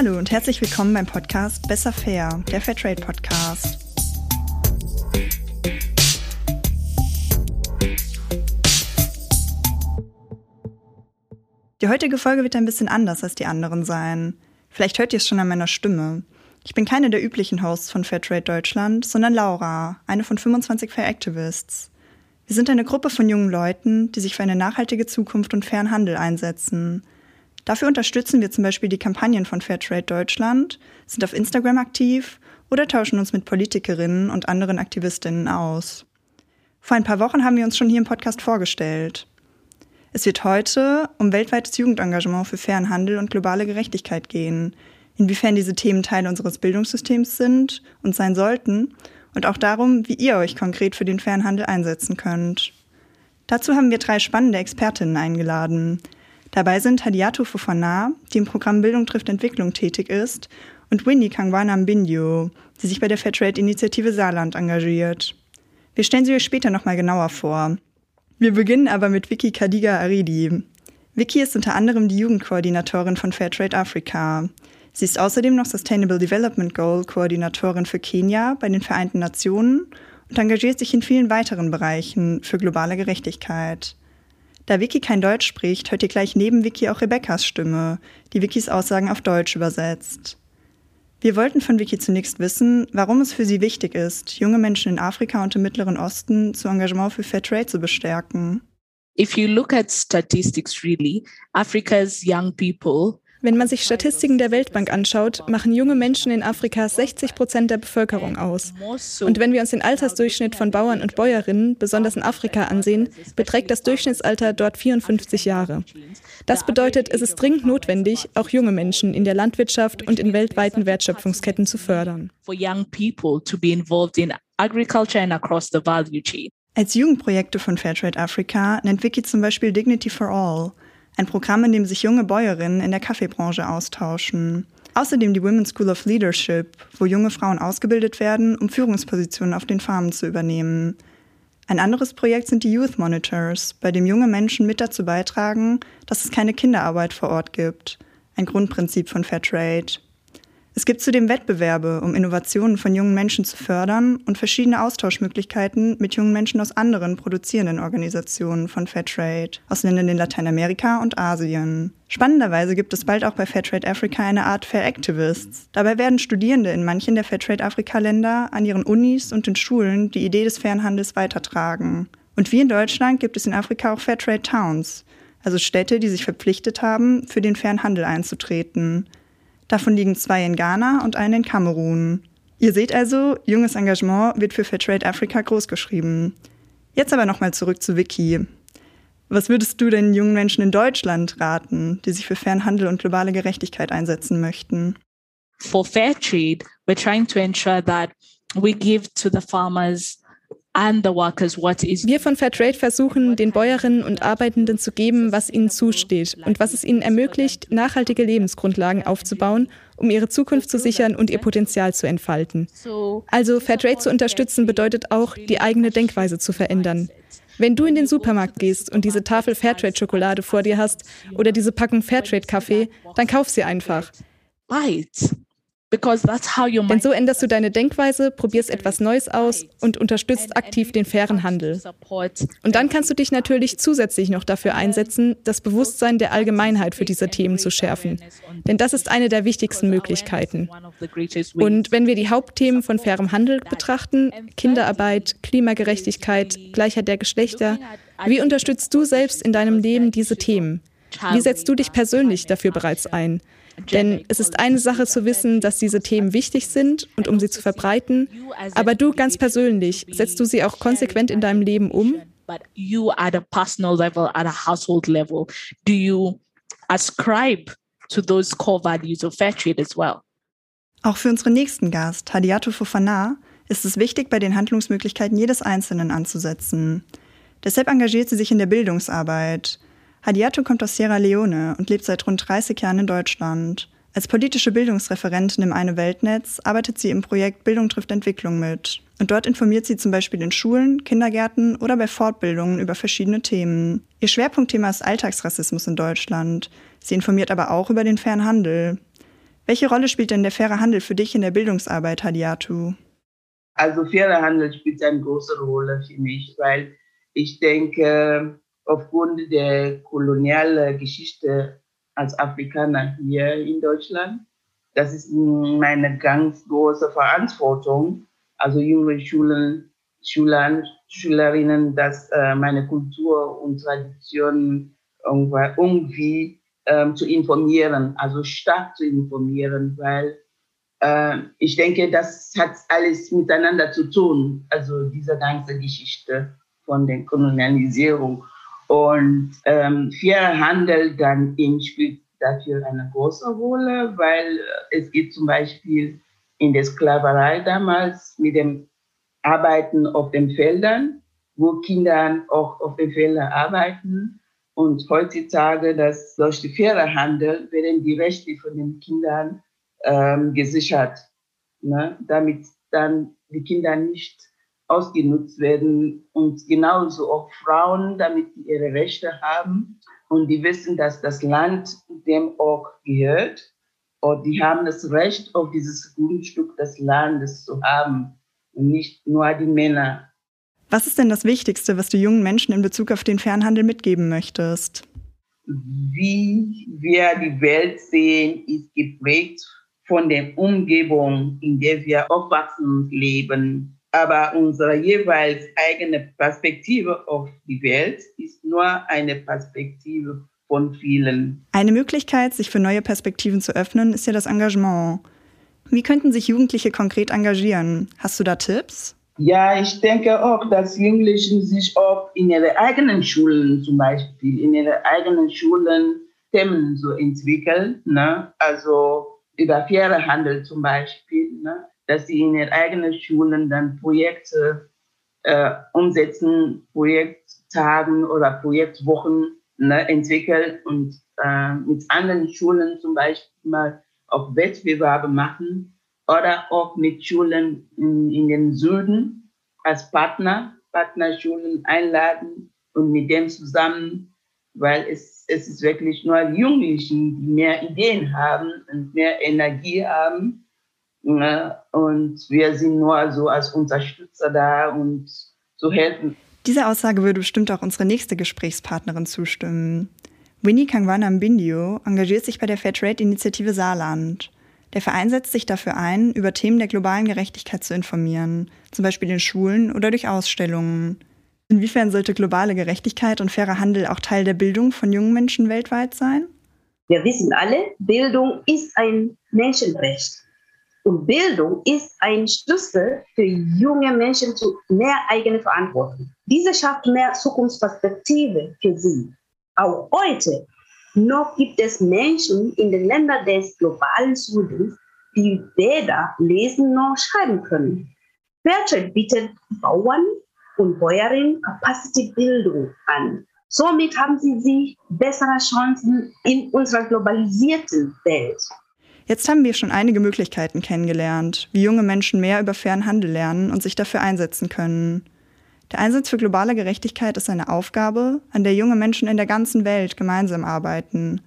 Hallo und herzlich willkommen beim Podcast Besser Fair, der Fairtrade Podcast. Die heutige Folge wird ein bisschen anders als die anderen sein. Vielleicht hört ihr es schon an meiner Stimme. Ich bin keine der üblichen Hosts von Fairtrade Deutschland, sondern Laura, eine von 25 Fair Activists. Wir sind eine Gruppe von jungen Leuten, die sich für eine nachhaltige Zukunft und fairen Handel einsetzen. Dafür unterstützen wir zum Beispiel die Kampagnen von Fairtrade Deutschland, sind auf Instagram aktiv oder tauschen uns mit Politikerinnen und anderen Aktivistinnen aus. Vor ein paar Wochen haben wir uns schon hier im Podcast vorgestellt. Es wird heute um weltweites Jugendengagement für fairen Handel und globale Gerechtigkeit gehen, inwiefern diese Themen Teil unseres Bildungssystems sind und sein sollten und auch darum, wie ihr euch konkret für den Fernhandel einsetzen könnt. Dazu haben wir drei spannende Expertinnen eingeladen. Dabei sind Hadiato Fofana, die im Programm Bildung trifft Entwicklung tätig ist, und Winnie Kangwana Mbinyo, die sich bei der Fairtrade-Initiative Saarland engagiert. Wir stellen sie euch später nochmal genauer vor. Wir beginnen aber mit Vicky Kadiga Aridi. Vicky ist unter anderem die Jugendkoordinatorin von Fairtrade Afrika. Sie ist außerdem noch Sustainable Development Goal Koordinatorin für Kenia bei den Vereinten Nationen und engagiert sich in vielen weiteren Bereichen für globale Gerechtigkeit. Da Vicky kein Deutsch spricht, hört ihr gleich neben Vicky auch Rebecca's Stimme, die Vickys Aussagen auf Deutsch übersetzt. Wir wollten von Vicky zunächst wissen, warum es für sie wichtig ist, junge Menschen in Afrika und im Mittleren Osten zu Engagement für Fair Trade zu bestärken. If you look at statistics really, Africa's young people wenn man sich Statistiken der Weltbank anschaut, machen junge Menschen in Afrika 60 Prozent der Bevölkerung aus. Und wenn wir uns den Altersdurchschnitt von Bauern und Bäuerinnen, besonders in Afrika, ansehen, beträgt das Durchschnittsalter dort 54 Jahre. Das bedeutet, es ist dringend notwendig, auch junge Menschen in der Landwirtschaft und in weltweiten Wertschöpfungsketten zu fördern. Als Jugendprojekte von Fairtrade Africa nennt Wiki zum Beispiel Dignity for All – ein Programm, in dem sich junge Bäuerinnen in der Kaffeebranche austauschen. Außerdem die Women's School of Leadership, wo junge Frauen ausgebildet werden, um Führungspositionen auf den Farmen zu übernehmen. Ein anderes Projekt sind die Youth Monitors, bei dem junge Menschen mit dazu beitragen, dass es keine Kinderarbeit vor Ort gibt. Ein Grundprinzip von Fairtrade. Es gibt zudem Wettbewerbe, um Innovationen von jungen Menschen zu fördern und verschiedene Austauschmöglichkeiten mit jungen Menschen aus anderen produzierenden Organisationen von Fairtrade, aus Ländern in Lateinamerika und Asien. Spannenderweise gibt es bald auch bei Fairtrade Africa eine Art Fair Activists. Dabei werden Studierende in manchen der Fairtrade Afrika-Länder an ihren Unis und in Schulen die Idee des fairen weitertragen. Und wie in Deutschland gibt es in Afrika auch Fairtrade Towns, also Städte, die sich verpflichtet haben, für den fairen einzutreten. Davon liegen zwei in Ghana und eine in Kamerun. Ihr seht also, junges Engagement wird für Fairtrade Africa großgeschrieben. Jetzt aber nochmal zurück zu Vicky. Was würdest du den jungen Menschen in Deutschland raten, die sich für fairen Handel und globale Gerechtigkeit einsetzen möchten? For Fairtrade, we're trying to ensure that we give to the farmers wir von Fairtrade versuchen, den Bäuerinnen und Arbeitenden zu geben, was ihnen zusteht und was es ihnen ermöglicht, nachhaltige Lebensgrundlagen aufzubauen, um ihre Zukunft zu sichern und ihr Potenzial zu entfalten. Also Fairtrade zu unterstützen bedeutet auch, die eigene Denkweise zu verändern. Wenn du in den Supermarkt gehst und diese Tafel Fairtrade-Schokolade vor dir hast oder diese Packung Fairtrade-Kaffee, dann kauf sie einfach. Right. Denn so änderst du deine Denkweise, probierst etwas Neues aus und unterstützt aktiv den fairen Handel. Und dann kannst du dich natürlich zusätzlich noch dafür einsetzen, das Bewusstsein der Allgemeinheit für diese Themen zu schärfen. Denn das ist eine der wichtigsten Möglichkeiten. Und wenn wir die Hauptthemen von fairem Handel betrachten, Kinderarbeit, Klimagerechtigkeit, Gleichheit der Geschlechter, wie unterstützt du selbst in deinem Leben diese Themen? Wie setzt du dich persönlich dafür bereits ein? Denn es ist eine Sache zu wissen, dass diese Themen wichtig sind und um sie zu verbreiten, aber du ganz persönlich, setzt du sie auch konsequent in deinem Leben um? But you at a personal level, at a household level, do you ascribe to those core values of fair trade as well? Auch für unseren nächsten Gast, Hadiato Fofana, ist es wichtig, bei den Handlungsmöglichkeiten jedes Einzelnen anzusetzen. Deshalb engagiert sie sich in der Bildungsarbeit. Hadiato kommt aus Sierra Leone und lebt seit rund 30 Jahren in Deutschland. Als politische Bildungsreferentin im Eine Weltnetz arbeitet sie im Projekt Bildung trifft Entwicklung mit. Und dort informiert sie zum Beispiel in Schulen, Kindergärten oder bei Fortbildungen über verschiedene Themen. Ihr Schwerpunktthema ist Alltagsrassismus in Deutschland. Sie informiert aber auch über den fairen Handel. Welche Rolle spielt denn der faire Handel für dich in der Bildungsarbeit, Hadiatu? Also fairer Handel spielt eine große Rolle für mich, weil ich denke, aufgrund der kolonialen Geschichte als Afrikaner hier in Deutschland, das ist meine ganz große Verantwortung, also junge Schulen, Schülern, Schülerinnen, dass äh, meine Kultur und Tradition irgendwie ähm, zu informieren, also stark zu informieren, weil äh, ich denke, das hat alles miteinander zu tun, also diese ganze Geschichte von der Kolonialisierung. Und ähm, fairer Handel dann eben spielt dafür eine große Rolle, weil es geht zum Beispiel in der Sklaverei damals mit dem Arbeiten auf den Feldern, wo Kinder auch auf den Feldern arbeiten. Und heutzutage, dass durch den fairen Handel werden die Rechte von den Kindern ähm, gesichert, ne? damit dann die Kinder nicht ausgenutzt werden und genauso auch Frauen, damit die ihre Rechte haben und die wissen, dass das Land dem auch gehört und die haben das Recht, auf dieses Grundstück des Landes zu haben und nicht nur die Männer. Was ist denn das Wichtigste, was du jungen Menschen in Bezug auf den Fernhandel mitgeben möchtest? Wie wir die Welt sehen, ist geprägt von der Umgebung, in der wir aufwachsen und leben. Aber unsere jeweils eigene Perspektive auf die Welt ist nur eine Perspektive von vielen. Eine Möglichkeit, sich für neue Perspektiven zu öffnen, ist ja das Engagement. Wie könnten sich Jugendliche konkret engagieren? Hast du da Tipps? Ja, ich denke auch, dass Jugendliche sich auch in ihre eigenen Schulen zum Beispiel, in ihre eigenen Schulen Themen so entwickeln. Ne? Also über faire Handel zum Beispiel. Ne? Dass sie in ihren eigenen Schulen dann Projekte äh, umsetzen, Projekttagen oder Projektwochen ne, entwickeln und äh, mit anderen Schulen zum Beispiel mal auch Wettbewerbe machen oder auch mit Schulen in, in den Süden als Partner, Partnerschulen einladen und mit dem zusammen, weil es, es ist wirklich nur Jugendlichen, die mehr Ideen haben und mehr Energie haben? Und wir sind nur so als Unterstützer da und zu helfen. Diese Aussage würde bestimmt auch unsere nächste Gesprächspartnerin zustimmen. Winnie Kangwana Mbindio engagiert sich bei der Fairtrade-Initiative Saarland. Der Verein setzt sich dafür ein, über Themen der globalen Gerechtigkeit zu informieren, zum Beispiel in Schulen oder durch Ausstellungen. Inwiefern sollte globale Gerechtigkeit und fairer Handel auch Teil der Bildung von jungen Menschen weltweit sein? Wir wissen alle, Bildung ist ein Menschenrecht. Und Bildung ist ein Schlüssel für junge Menschen zu mehr eigene Verantwortung. Diese schafft mehr Zukunftsperspektive für sie. Auch heute noch gibt es Menschen in den Ländern des globalen Südens, die weder lesen noch schreiben können. Fairtrade bietet Bauern und Bäuerinnen Capacity-Bildung an. Somit haben sie sich bessere Chancen in unserer globalisierten Welt. Jetzt haben wir schon einige Möglichkeiten kennengelernt, wie junge Menschen mehr über fairen Handel lernen und sich dafür einsetzen können. Der Einsatz für globale Gerechtigkeit ist eine Aufgabe, an der junge Menschen in der ganzen Welt gemeinsam arbeiten.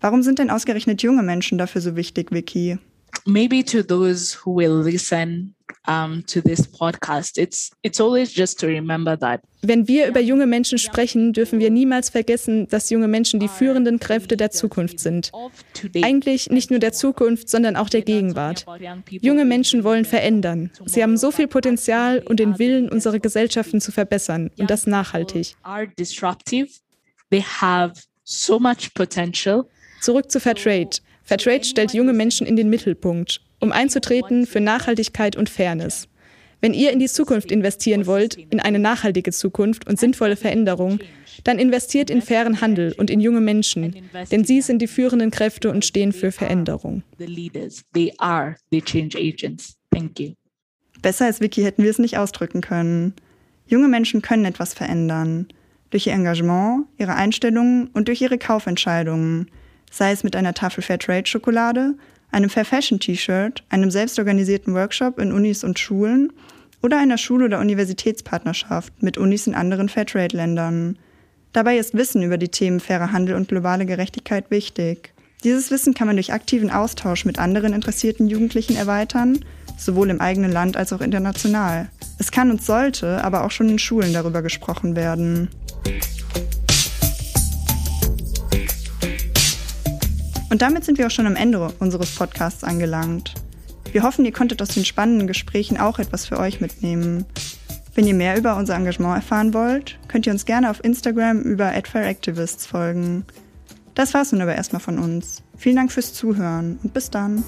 Warum sind denn ausgerechnet junge Menschen dafür so wichtig, Vicky? Maybe to those who will listen um, to this podcast. It's it's always just to remember that. Wenn wir über junge Menschen sprechen, dürfen wir niemals vergessen, dass junge Menschen die führenden Kräfte der Zukunft sind. Eigentlich nicht nur der Zukunft, sondern auch der Gegenwart. Junge Menschen wollen verändern. Sie haben so viel Potenzial und den Willen, unsere Gesellschaften zu verbessern und das nachhaltig. Zurück zu Fairtrade. Fairtrade stellt junge Menschen in den Mittelpunkt um einzutreten für Nachhaltigkeit und Fairness. Wenn ihr in die Zukunft investieren wollt, in eine nachhaltige Zukunft und sinnvolle Veränderung, dann investiert in fairen Handel und in junge Menschen, denn sie sind die führenden Kräfte und stehen für Veränderung. Besser als Vicky hätten wir es nicht ausdrücken können. Junge Menschen können etwas verändern. Durch ihr Engagement, ihre Einstellungen und durch ihre Kaufentscheidungen. Sei es mit einer Tafel Fairtrade-Schokolade einem Fair Fashion T-Shirt, einem selbstorganisierten Workshop in Unis und Schulen oder einer Schul- oder Universitätspartnerschaft mit Unis in anderen Fairtrade-Ländern. Dabei ist Wissen über die Themen fairer Handel und globale Gerechtigkeit wichtig. Dieses Wissen kann man durch aktiven Austausch mit anderen interessierten Jugendlichen erweitern, sowohl im eigenen Land als auch international. Es kann und sollte aber auch schon in Schulen darüber gesprochen werden. Und damit sind wir auch schon am Ende unseres Podcasts angelangt. Wir hoffen, ihr konntet aus den spannenden Gesprächen auch etwas für euch mitnehmen. Wenn ihr mehr über unser Engagement erfahren wollt, könnt ihr uns gerne auf Instagram über @fairactivists folgen. Das war's nun aber erstmal von uns. Vielen Dank fürs Zuhören und bis dann.